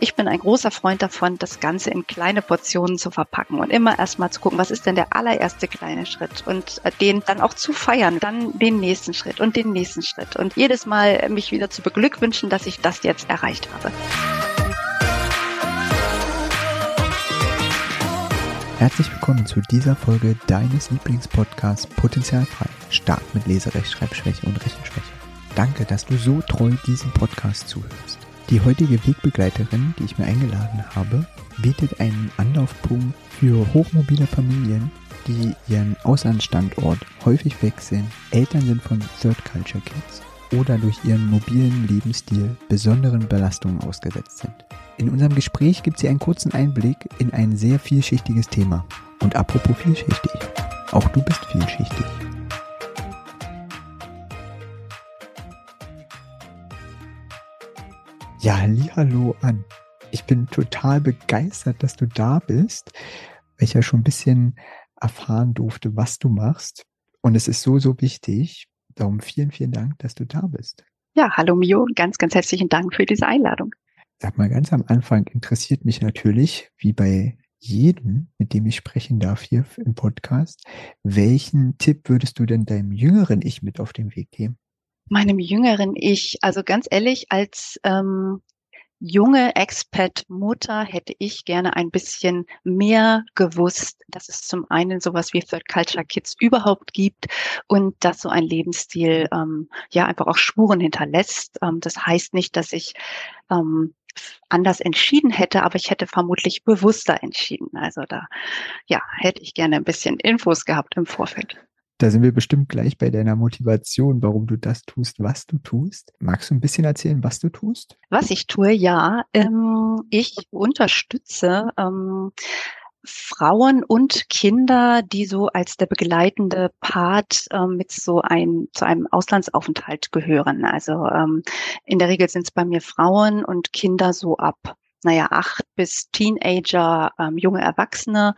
Ich bin ein großer Freund davon, das Ganze in kleine Portionen zu verpacken und immer erstmal zu gucken, was ist denn der allererste kleine Schritt und äh, den dann auch zu feiern, dann den nächsten Schritt und den nächsten Schritt und jedes Mal mich wieder zu beglückwünschen, dass ich das jetzt erreicht habe. Herzlich willkommen zu dieser Folge deines Lieblingspodcasts Potenzialfrei. Stark mit Leserechtschreibschwäche und Rechenschwäche. Danke, dass du so treu diesem Podcast zuhörst. Die heutige Wegbegleiterin, die ich mir eingeladen habe, bietet einen Anlaufpunkt für hochmobile Familien, die ihren Auslandsstandort häufig wechseln, Eltern sind von Third Culture Kids oder durch ihren mobilen Lebensstil besonderen Belastungen ausgesetzt sind. In unserem Gespräch gibt sie einen kurzen Einblick in ein sehr vielschichtiges Thema. Und apropos vielschichtig, auch du bist vielschichtig. Ja, hallo an. Ich bin total begeistert, dass du da bist, weil ich ja schon ein bisschen erfahren durfte, was du machst. Und es ist so, so wichtig. Darum vielen, vielen Dank, dass du da bist. Ja, hallo Mio, ganz, ganz herzlichen Dank für diese Einladung. Sag mal, ganz am Anfang interessiert mich natürlich, wie bei jedem, mit dem ich sprechen darf hier im Podcast, welchen Tipp würdest du denn deinem jüngeren Ich mit auf den Weg geben? Meinem jüngeren Ich, also ganz ehrlich, als ähm, junge Expat-Mutter hätte ich gerne ein bisschen mehr gewusst, dass es zum einen sowas wie Third Culture Kids überhaupt gibt und dass so ein Lebensstil ähm, ja einfach auch Spuren hinterlässt. Ähm, das heißt nicht, dass ich ähm, anders entschieden hätte, aber ich hätte vermutlich bewusster entschieden. Also da ja hätte ich gerne ein bisschen Infos gehabt im Vorfeld. Da sind wir bestimmt gleich bei deiner Motivation, warum du das tust, was du tust. Magst du ein bisschen erzählen, was du tust? Was ich tue, ja. Ähm, ich unterstütze ähm, Frauen und Kinder, die so als der begleitende Part ähm, mit so ein zu einem Auslandsaufenthalt gehören. Also ähm, in der Regel sind es bei mir Frauen und Kinder so ab naja, acht bis Teenager, ähm, junge Erwachsene,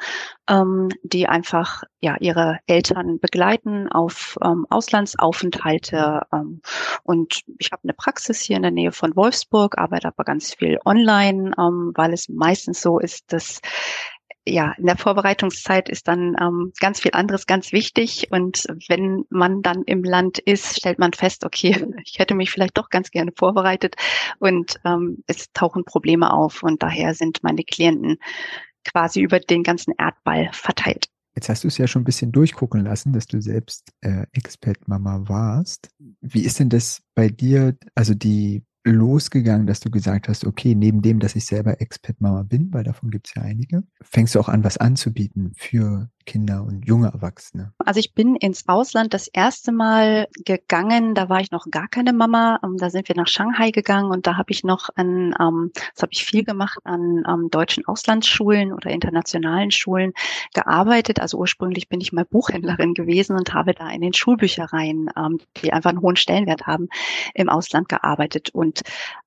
ähm, die einfach ja ihre Eltern begleiten auf ähm, Auslandsaufenthalte. Ähm, und ich habe eine Praxis hier in der Nähe von Wolfsburg, arbeite aber ganz viel online, ähm, weil es meistens so ist, dass ja, in der Vorbereitungszeit ist dann ähm, ganz viel anderes ganz wichtig. Und wenn man dann im Land ist, stellt man fest, okay, ich hätte mich vielleicht doch ganz gerne vorbereitet und ähm, es tauchen Probleme auf. Und daher sind meine Klienten quasi über den ganzen Erdball verteilt. Jetzt hast du es ja schon ein bisschen durchgucken lassen, dass du selbst äh, Expat-Mama warst. Wie ist denn das bei dir, also die losgegangen, dass du gesagt hast, okay, neben dem, dass ich selber Expat-Mama bin, weil davon gibt es ja einige, fängst du auch an, was anzubieten für Kinder und junge Erwachsene? Also ich bin ins Ausland das erste Mal gegangen, da war ich noch gar keine Mama. Ähm, da sind wir nach Shanghai gegangen und da habe ich noch an, ähm, das habe ich viel gemacht, an ähm, deutschen Auslandsschulen oder internationalen Schulen gearbeitet. Also ursprünglich bin ich mal Buchhändlerin gewesen und habe da in den Schulbüchereien, die einfach einen hohen Stellenwert haben, im Ausland gearbeitet. Und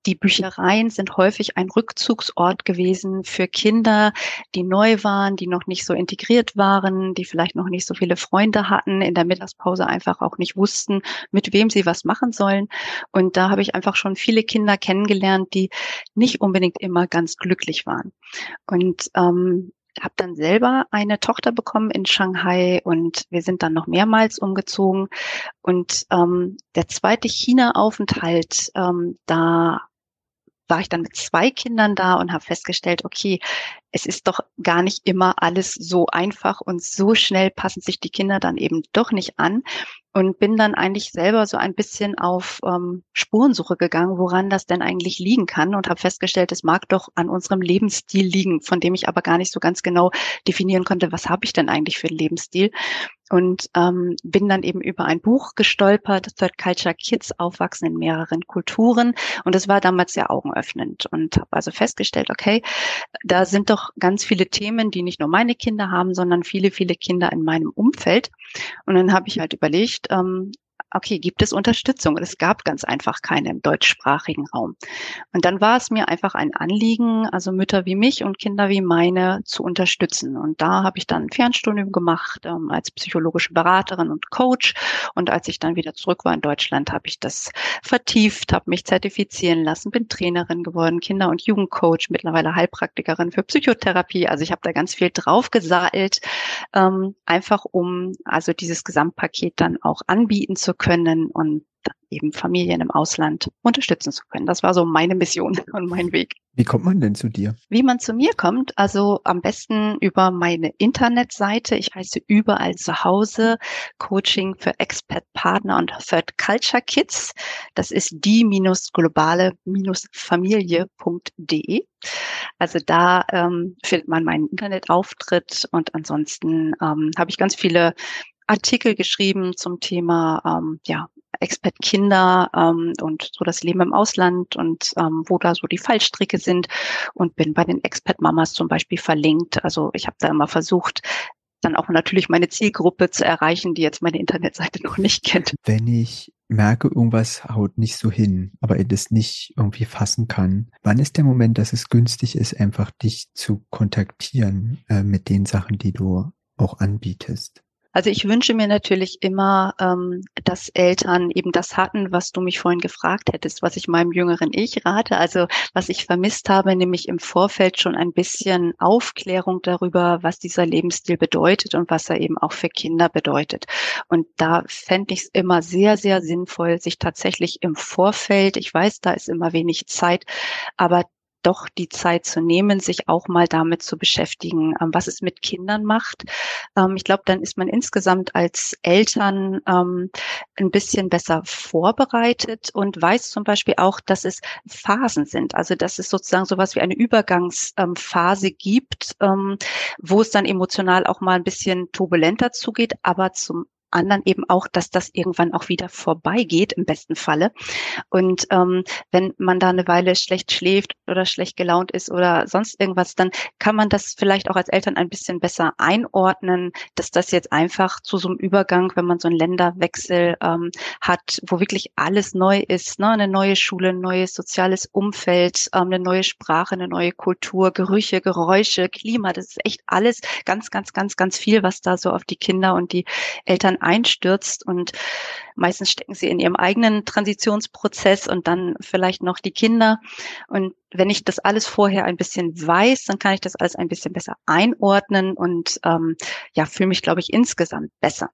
die Büchereien sind häufig ein Rückzugsort gewesen für Kinder, die neu waren, die noch nicht so integriert waren waren, die vielleicht noch nicht so viele Freunde hatten, in der Mittagspause einfach auch nicht wussten, mit wem sie was machen sollen. Und da habe ich einfach schon viele Kinder kennengelernt, die nicht unbedingt immer ganz glücklich waren. Und ähm, habe dann selber eine Tochter bekommen in Shanghai und wir sind dann noch mehrmals umgezogen. Und ähm, der zweite China-Aufenthalt, ähm, da war ich dann mit zwei Kindern da und habe festgestellt, okay, es ist doch gar nicht immer alles so einfach und so schnell passen sich die Kinder dann eben doch nicht an. Und bin dann eigentlich selber so ein bisschen auf ähm, Spurensuche gegangen, woran das denn eigentlich liegen kann und habe festgestellt, es mag doch an unserem Lebensstil liegen, von dem ich aber gar nicht so ganz genau definieren konnte, was habe ich denn eigentlich für einen Lebensstil und ähm, bin dann eben über ein Buch gestolpert, Third Culture Kids aufwachsen in mehreren Kulturen. Und das war damals sehr augenöffnend und habe also festgestellt, okay, da sind doch ganz viele Themen, die nicht nur meine Kinder haben, sondern viele, viele Kinder in meinem Umfeld. Und dann habe ich halt überlegt, ähm, okay, gibt es Unterstützung? Und es gab ganz einfach keine im deutschsprachigen Raum. Und dann war es mir einfach ein Anliegen, also Mütter wie mich und Kinder wie meine zu unterstützen. Und da habe ich dann ein Fernstudium gemacht ähm, als psychologische Beraterin und Coach. Und als ich dann wieder zurück war in Deutschland, habe ich das vertieft, habe mich zertifizieren lassen, bin Trainerin geworden, Kinder- und Jugendcoach, mittlerweile Heilpraktikerin für Psychotherapie. Also ich habe da ganz viel draufgeseilt, ähm, einfach um also dieses Gesamtpaket dann auch anbieten zu können und eben Familien im Ausland unterstützen zu können. Das war so meine Mission und mein Weg. Wie kommt man denn zu dir? Wie man zu mir kommt, also am besten über meine Internetseite. Ich heiße überall zu Hause Coaching für Expat Partner und Third Culture Kids. Das ist die-globale-familie.de. Also da ähm, findet man meinen Internetauftritt und ansonsten ähm, habe ich ganz viele Artikel geschrieben zum Thema ähm, ja, Expat-Kinder ähm, und so das Leben im Ausland und ähm, wo da so die Fallstricke sind und bin bei den Expat-Mamas zum Beispiel verlinkt. Also ich habe da immer versucht, dann auch natürlich meine Zielgruppe zu erreichen, die jetzt meine Internetseite noch nicht kennt. Wenn ich merke, irgendwas haut nicht so hin, aber ich das nicht irgendwie fassen kann, wann ist der Moment, dass es günstig ist, einfach dich zu kontaktieren äh, mit den Sachen, die du auch anbietest? Also ich wünsche mir natürlich immer, ähm, dass Eltern eben das hatten, was du mich vorhin gefragt hättest, was ich meinem jüngeren Ich rate. Also was ich vermisst habe, nämlich im Vorfeld schon ein bisschen Aufklärung darüber, was dieser Lebensstil bedeutet und was er eben auch für Kinder bedeutet. Und da fände ich es immer sehr, sehr sinnvoll, sich tatsächlich im Vorfeld, ich weiß, da ist immer wenig Zeit, aber doch die Zeit zu nehmen, sich auch mal damit zu beschäftigen, ähm, was es mit Kindern macht. Ähm, ich glaube, dann ist man insgesamt als Eltern ähm, ein bisschen besser vorbereitet und weiß zum Beispiel auch, dass es Phasen sind. Also dass es sozusagen sowas wie eine Übergangsphase gibt, wo es dann emotional auch mal ein bisschen turbulenter zugeht, aber zum anderen eben auch, dass das irgendwann auch wieder vorbeigeht, im besten Falle. Und ähm, wenn man da eine Weile schlecht schläft oder schlecht gelaunt ist oder sonst irgendwas, dann kann man das vielleicht auch als Eltern ein bisschen besser einordnen, dass das jetzt einfach zu so einem Übergang, wenn man so einen Länderwechsel ähm, hat, wo wirklich alles neu ist, ne? eine neue Schule, ein neues soziales Umfeld, ähm, eine neue Sprache, eine neue Kultur, Gerüche, Geräusche, Klima, das ist echt alles ganz, ganz, ganz, ganz viel, was da so auf die Kinder und die Eltern einstürzt und meistens stecken sie in ihrem eigenen Transitionsprozess und dann vielleicht noch die Kinder. Und wenn ich das alles vorher ein bisschen weiß, dann kann ich das alles ein bisschen besser einordnen und ähm, ja, fühle mich, glaube ich, insgesamt besser.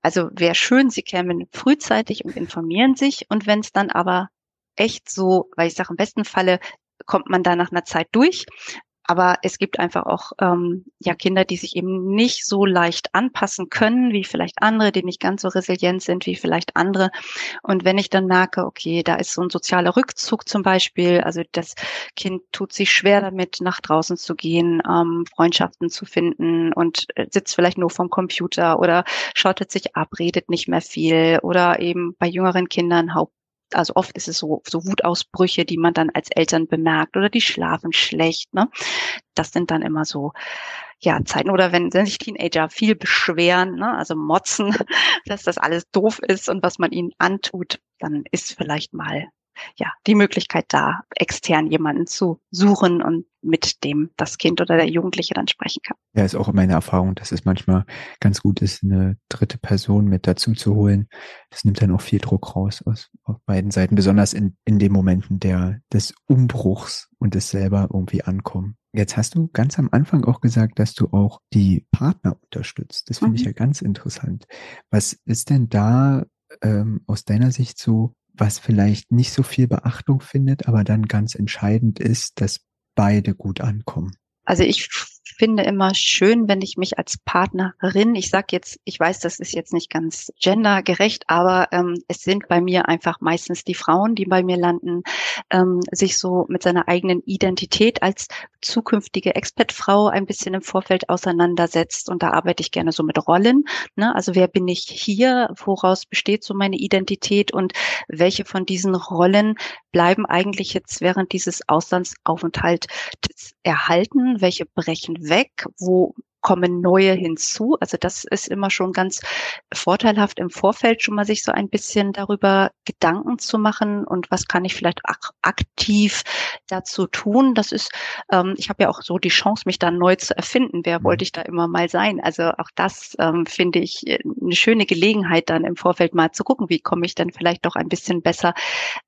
Also wäre schön, Sie kämen frühzeitig und informieren sich. Und wenn es dann aber echt so, weil ich sage, im besten Falle kommt man da nach einer Zeit durch. Aber es gibt einfach auch ähm, ja Kinder, die sich eben nicht so leicht anpassen können, wie vielleicht andere, die nicht ganz so resilient sind wie vielleicht andere. Und wenn ich dann merke, okay, da ist so ein sozialer Rückzug zum Beispiel, also das Kind tut sich schwer damit, nach draußen zu gehen, ähm, Freundschaften zu finden und äh, sitzt vielleicht nur vom Computer oder schottet sich ab, redet nicht mehr viel oder eben bei jüngeren Kindern Haupt also oft ist es so, so Wutausbrüche, die man dann als Eltern bemerkt oder die schlafen schlecht. Ne? Das sind dann immer so ja, Zeiten oder wenn, wenn sich Teenager viel beschweren, ne, also motzen, dass das alles doof ist und was man ihnen antut, dann ist vielleicht mal ja, die Möglichkeit da, extern jemanden zu suchen und mit dem das Kind oder der Jugendliche dann sprechen kann. Ja, ist auch meine Erfahrung, dass es manchmal ganz gut ist, eine dritte Person mit dazu zu holen. Das nimmt dann auch viel Druck raus aus auf beiden Seiten, besonders in, in den Momenten der, des Umbruchs und des selber irgendwie ankommen. Jetzt hast du ganz am Anfang auch gesagt, dass du auch die Partner unterstützt. Das finde mhm. ich ja ganz interessant. Was ist denn da ähm, aus deiner Sicht so was vielleicht nicht so viel Beachtung findet, aber dann ganz entscheidend ist, dass beide gut ankommen. Also ich finde immer schön, wenn ich mich als Partnerin, ich sage jetzt, ich weiß, das ist jetzt nicht ganz gendergerecht, aber ähm, es sind bei mir einfach meistens die Frauen, die bei mir landen, ähm, sich so mit seiner eigenen Identität als zukünftige Expertfrau ein bisschen im Vorfeld auseinandersetzt. Und da arbeite ich gerne so mit Rollen. Ne? Also wer bin ich hier? Woraus besteht so meine Identität? Und welche von diesen Rollen bleiben eigentlich jetzt während dieses Auslandsaufenthalts erhalten? Welche brechen weg? Wo kommen neue hinzu. Also das ist immer schon ganz vorteilhaft im Vorfeld schon mal sich so ein bisschen darüber Gedanken zu machen und was kann ich vielleicht aktiv dazu tun. Das ist, ähm, ich habe ja auch so die Chance, mich dann neu zu erfinden. Wer mhm. wollte ich da immer mal sein? Also auch das ähm, finde ich äh, eine schöne Gelegenheit dann im Vorfeld mal zu gucken, wie komme ich denn vielleicht doch ein bisschen besser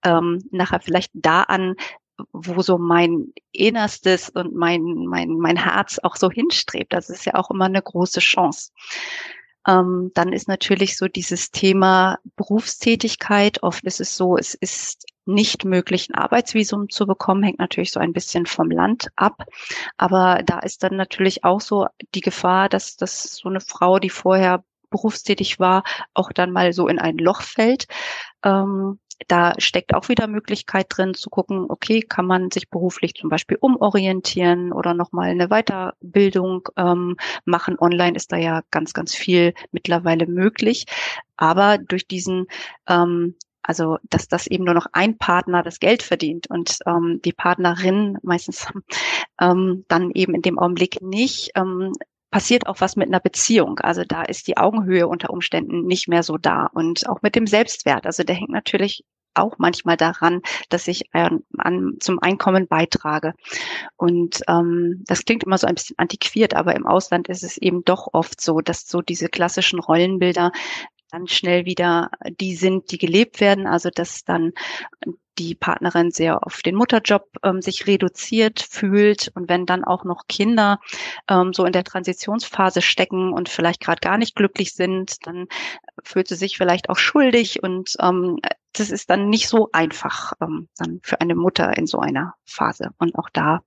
ähm, nachher vielleicht da an, wo so mein Innerstes und mein, mein, mein Herz auch so hinstrebt. Das ist ja auch immer eine große Chance. Ähm, dann ist natürlich so dieses Thema Berufstätigkeit. Oft ist es so, es ist nicht möglich, ein Arbeitsvisum zu bekommen, hängt natürlich so ein bisschen vom Land ab. Aber da ist dann natürlich auch so die Gefahr, dass, dass so eine Frau, die vorher berufstätig war, auch dann mal so in ein Loch fällt. Ähm, da steckt auch wieder Möglichkeit drin zu gucken, okay, kann man sich beruflich zum Beispiel umorientieren oder nochmal eine Weiterbildung ähm, machen. Online ist da ja ganz, ganz viel mittlerweile möglich. Aber durch diesen ähm, also dass das eben nur noch ein Partner das Geld verdient und ähm, die Partnerin meistens ähm, dann eben in dem Augenblick nicht, ähm, passiert auch was mit einer Beziehung. Also da ist die Augenhöhe unter Umständen nicht mehr so da und auch mit dem Selbstwert. Also der hängt natürlich auch manchmal daran, dass ich ähm, an, zum Einkommen beitrage. Und ähm, das klingt immer so ein bisschen antiquiert, aber im Ausland ist es eben doch oft so, dass so diese klassischen Rollenbilder dann schnell wieder die sind, die gelebt werden. Also dass dann die Partnerin sehr auf den Mutterjob ähm, sich reduziert fühlt und wenn dann auch noch Kinder ähm, so in der Transitionsphase stecken und vielleicht gerade gar nicht glücklich sind, dann fühlt sie sich vielleicht auch schuldig und ähm, das ist dann nicht so einfach ähm, dann für eine Mutter in so einer Phase. Und auch da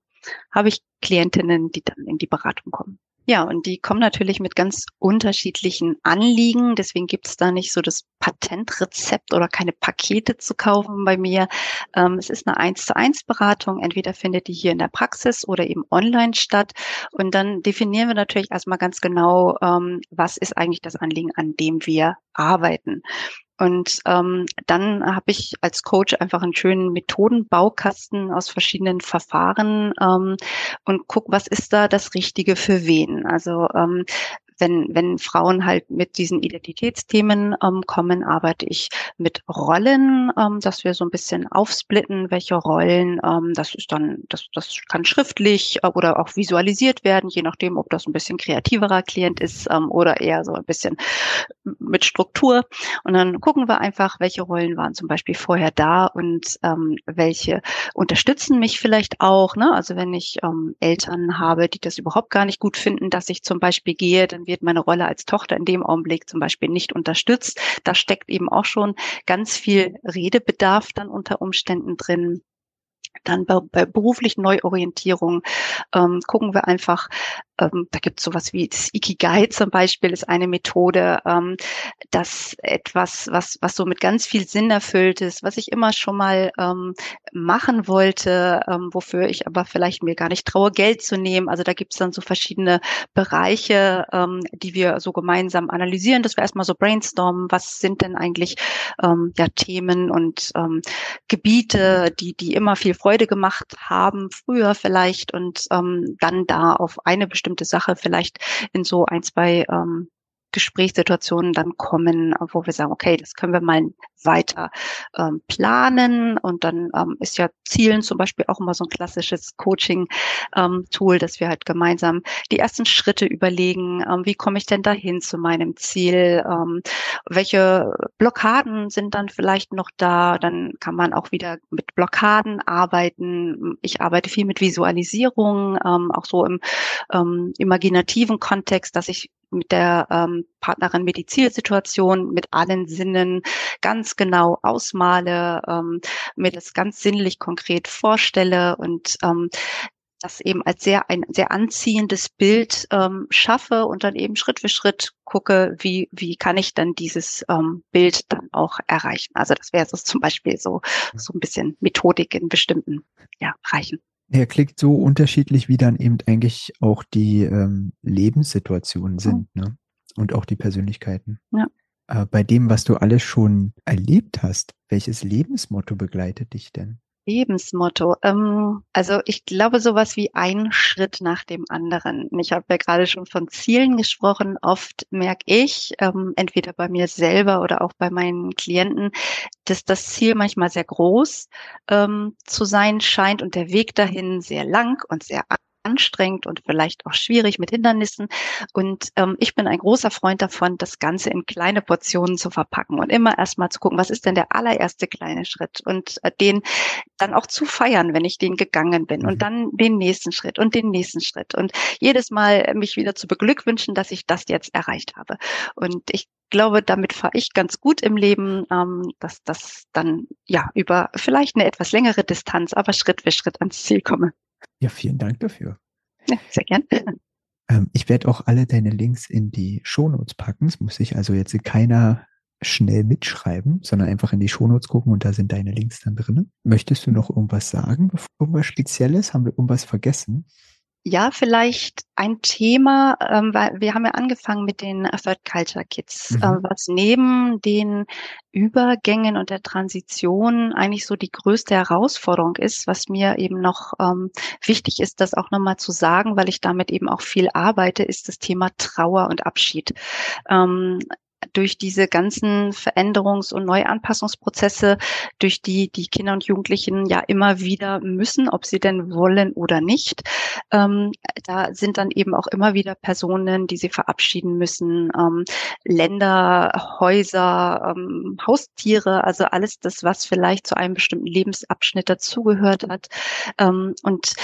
habe ich Klientinnen, die dann in die Beratung kommen. Ja, und die kommen natürlich mit ganz unterschiedlichen Anliegen. Deswegen gibt es da nicht so das Patentrezept oder keine Pakete zu kaufen bei mir. Ähm, es ist eine eins zu eins Beratung. Entweder findet die hier in der Praxis oder eben online statt. Und dann definieren wir natürlich erstmal ganz genau, ähm, was ist eigentlich das Anliegen, an dem wir arbeiten. Und ähm, dann habe ich als Coach einfach einen schönen Methodenbaukasten aus verschiedenen Verfahren ähm, und guck, was ist da das Richtige für wen. Also ähm, wenn, wenn Frauen halt mit diesen Identitätsthemen ähm, kommen, arbeite ich mit Rollen, ähm, dass wir so ein bisschen aufsplitten, welche Rollen, ähm, das ist dann, das, das kann schriftlich äh, oder auch visualisiert werden, je nachdem, ob das ein bisschen kreativerer Klient ist ähm, oder eher so ein bisschen mit Struktur. Und dann gucken wir einfach, welche Rollen waren zum Beispiel vorher da und ähm, welche unterstützen mich vielleicht auch. Ne? Also wenn ich ähm, Eltern habe, die das überhaupt gar nicht gut finden, dass ich zum Beispiel gehe, dann wird meine Rolle als Tochter in dem Augenblick zum Beispiel nicht unterstützt. Da steckt eben auch schon ganz viel Redebedarf dann unter Umständen drin. Dann bei, bei beruflichen Neuorientierung ähm, gucken wir einfach, ähm, da gibt es sowas wie das Ikigai zum Beispiel, ist eine Methode, ähm, das etwas, was, was so mit ganz viel Sinn erfüllt ist, was ich immer schon mal ähm, machen wollte, ähm, wofür ich aber vielleicht mir gar nicht traue, Geld zu nehmen. Also da gibt es dann so verschiedene Bereiche, ähm, die wir so gemeinsam analysieren, dass wir erstmal so brainstormen, was sind denn eigentlich ähm, ja, Themen und ähm, Gebiete, die, die immer viel Freude gemacht haben, früher vielleicht und ähm, dann da auf eine bestimmte Sache vielleicht in so ein, zwei ähm, Gesprächssituationen dann kommen, wo wir sagen, okay, das können wir mal weiter ähm, planen. Und dann ähm, ist ja Zielen zum Beispiel auch immer so ein klassisches Coaching-Tool, ähm, dass wir halt gemeinsam die ersten Schritte überlegen, ähm, wie komme ich denn dahin zu meinem Ziel, ähm, welche Blockaden sind dann vielleicht noch da, dann kann man auch wieder mit Blockaden arbeiten. Ich arbeite viel mit Visualisierung, ähm, auch so im imaginativen Kontext, dass ich mit der ähm, Partnerin die Zielsituation, mit allen Sinnen ganz genau ausmale, ähm, mir das ganz sinnlich konkret vorstelle und ähm, das eben als sehr ein sehr anziehendes Bild ähm, schaffe und dann eben Schritt für Schritt gucke, wie wie kann ich dann dieses ähm, Bild dann auch erreichen. Also das wäre so zum Beispiel so so ein bisschen Methodik in bestimmten ja, Bereichen. Er klingt so unterschiedlich, wie dann eben eigentlich auch die ähm, Lebenssituationen sind mhm. ne? und auch die Persönlichkeiten. Ja. Äh, bei dem, was du alles schon erlebt hast, welches Lebensmotto begleitet dich denn? Lebensmotto. Ähm, also ich glaube sowas wie ein Schritt nach dem anderen. Ich habe ja gerade schon von Zielen gesprochen. Oft merke ich, ähm, entweder bei mir selber oder auch bei meinen Klienten, dass das Ziel manchmal sehr groß ähm, zu sein scheint und der Weg dahin sehr lang und sehr anstrengend und vielleicht auch schwierig mit Hindernissen. Und ähm, ich bin ein großer Freund davon, das Ganze in kleine Portionen zu verpacken und immer erstmal zu gucken, was ist denn der allererste kleine Schritt und äh, den dann auch zu feiern, wenn ich den gegangen bin und mhm. dann den nächsten Schritt und den nächsten Schritt und jedes Mal mich wieder zu beglückwünschen, dass ich das jetzt erreicht habe. Und ich glaube, damit fahre ich ganz gut im Leben, ähm, dass das dann ja über vielleicht eine etwas längere Distanz, aber Schritt für Schritt ans Ziel komme. Ja, vielen Dank dafür. Ja, sehr gern. Ähm, ich werde auch alle deine Links in die Shownotes packen. Es muss sich also jetzt keiner schnell mitschreiben, sondern einfach in die Shownotes gucken und da sind deine Links dann drin. Möchtest du noch irgendwas sagen? Irgendwas Spezielles? Haben wir irgendwas vergessen? Ja, vielleicht ein Thema, ähm, weil wir haben ja angefangen mit den Third Culture Kids, mhm. äh, was neben den Übergängen und der Transition eigentlich so die größte Herausforderung ist, was mir eben noch ähm, wichtig ist, das auch nochmal zu sagen, weil ich damit eben auch viel arbeite, ist das Thema Trauer und Abschied. Ähm, durch diese ganzen Veränderungs- und Neuanpassungsprozesse, durch die die Kinder und Jugendlichen ja immer wieder müssen, ob sie denn wollen oder nicht. Ähm, da sind dann eben auch immer wieder Personen, die sie verabschieden müssen, ähm, Länder, Häuser, ähm, Haustiere, also alles das, was vielleicht zu einem bestimmten Lebensabschnitt dazugehört hat. Ähm, und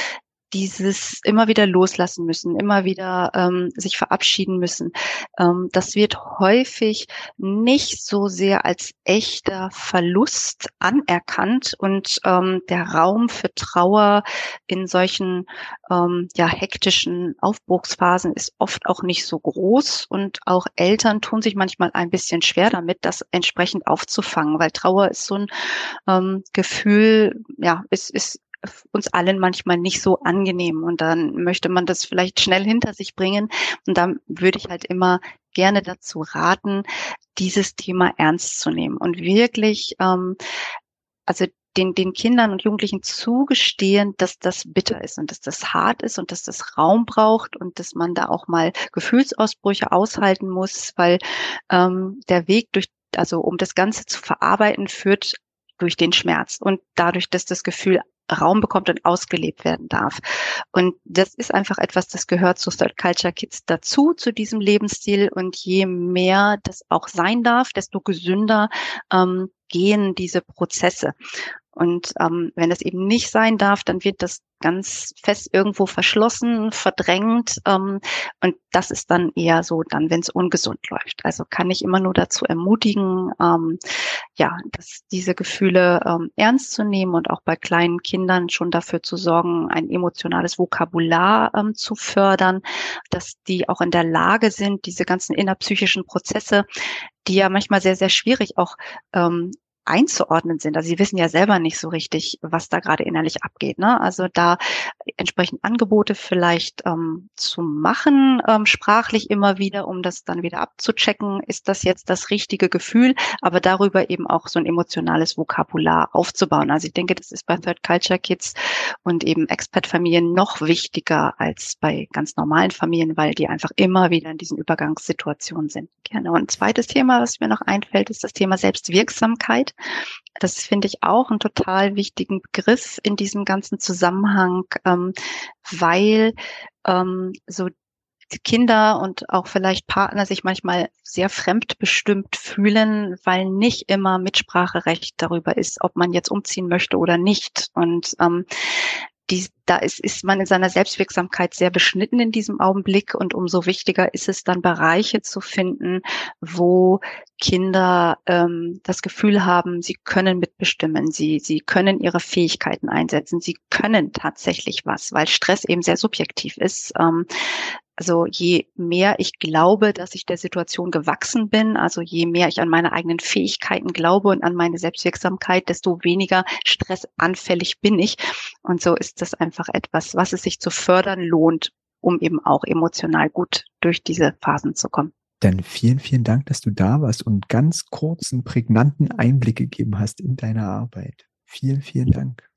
dieses immer wieder loslassen müssen, immer wieder ähm, sich verabschieden müssen, ähm, das wird häufig nicht so sehr als echter Verlust anerkannt und ähm, der Raum für Trauer in solchen ähm, ja hektischen Aufbruchsphasen ist oft auch nicht so groß und auch Eltern tun sich manchmal ein bisschen schwer damit, das entsprechend aufzufangen, weil Trauer ist so ein ähm, Gefühl, ja, es ist uns allen manchmal nicht so angenehm. Und dann möchte man das vielleicht schnell hinter sich bringen. Und dann würde ich halt immer gerne dazu raten, dieses Thema ernst zu nehmen und wirklich, ähm, also den, den Kindern und Jugendlichen zugestehen, dass das bitter ist und dass das hart ist und dass das Raum braucht und dass man da auch mal Gefühlsausbrüche aushalten muss, weil ähm, der Weg durch, also um das Ganze zu verarbeiten, führt durch den Schmerz und dadurch, dass das Gefühl Raum bekommt und ausgelebt werden darf. Und das ist einfach etwas, das gehört zu Third Culture Kids dazu, zu diesem Lebensstil. Und je mehr das auch sein darf, desto gesünder ähm, gehen diese Prozesse. Und ähm, wenn das eben nicht sein darf, dann wird das ganz fest irgendwo verschlossen, verdrängt. Ähm, und das ist dann eher so, dann, wenn es ungesund läuft. Also kann ich immer nur dazu ermutigen, ähm, ja, dass diese Gefühle ähm, ernst zu nehmen und auch bei kleinen Kindern schon dafür zu sorgen, ein emotionales Vokabular ähm, zu fördern, dass die auch in der Lage sind, diese ganzen innerpsychischen Prozesse, die ja manchmal sehr, sehr schwierig auch ähm, einzuordnen sind. Also sie wissen ja selber nicht so richtig, was da gerade innerlich abgeht. Ne? Also da entsprechend Angebote vielleicht ähm, zu machen, ähm, sprachlich immer wieder, um das dann wieder abzuchecken, ist das jetzt das richtige Gefühl, aber darüber eben auch so ein emotionales Vokabular aufzubauen. Also ich denke, das ist bei Third Culture Kids und eben Expat-Familien noch wichtiger als bei ganz normalen Familien, weil die einfach immer wieder in diesen Übergangssituationen sind. Gerne. Und ein zweites Thema, was mir noch einfällt, ist das Thema Selbstwirksamkeit. Das finde ich auch einen total wichtigen Begriff in diesem ganzen Zusammenhang, ähm, weil ähm, so Kinder und auch vielleicht Partner sich manchmal sehr fremdbestimmt fühlen, weil nicht immer Mitspracherecht darüber ist, ob man jetzt umziehen möchte oder nicht. Und ähm, die, da ist, ist man in seiner Selbstwirksamkeit sehr beschnitten in diesem Augenblick und umso wichtiger ist es dann Bereiche zu finden, wo Kinder ähm, das Gefühl haben, sie können mitbestimmen, sie, sie können ihre Fähigkeiten einsetzen, sie können tatsächlich was, weil Stress eben sehr subjektiv ist. Ähm, also je mehr ich glaube, dass ich der Situation gewachsen bin, also je mehr ich an meine eigenen Fähigkeiten glaube und an meine Selbstwirksamkeit, desto weniger stressanfällig bin ich. Und so ist das einfach etwas, was es sich zu fördern lohnt, um eben auch emotional gut durch diese Phasen zu kommen. Dann vielen, vielen Dank, dass du da warst und ganz kurzen, prägnanten Einblick gegeben hast in deine Arbeit. Vielen, vielen Dank.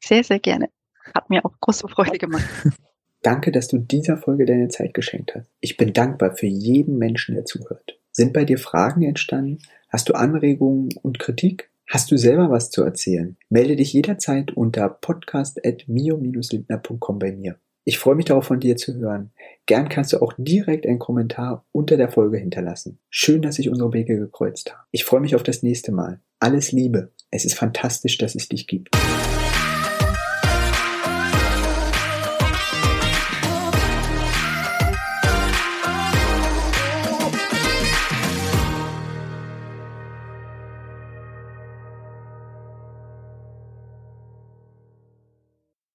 Sehr, sehr gerne. Hat mir auch große Freude gemacht. Danke, dass du dieser Folge deine Zeit geschenkt hast. Ich bin dankbar für jeden Menschen, der zuhört. Sind bei dir Fragen entstanden? Hast du Anregungen und Kritik? Hast du selber was zu erzählen? Melde dich jederzeit unter podcast.mio-lindner.com bei mir. Ich freue mich darauf, von dir zu hören. Gern kannst du auch direkt einen Kommentar unter der Folge hinterlassen. Schön, dass sich unsere Wege gekreuzt haben. Ich freue mich auf das nächste Mal. Alles Liebe. Es ist fantastisch, dass es dich gibt.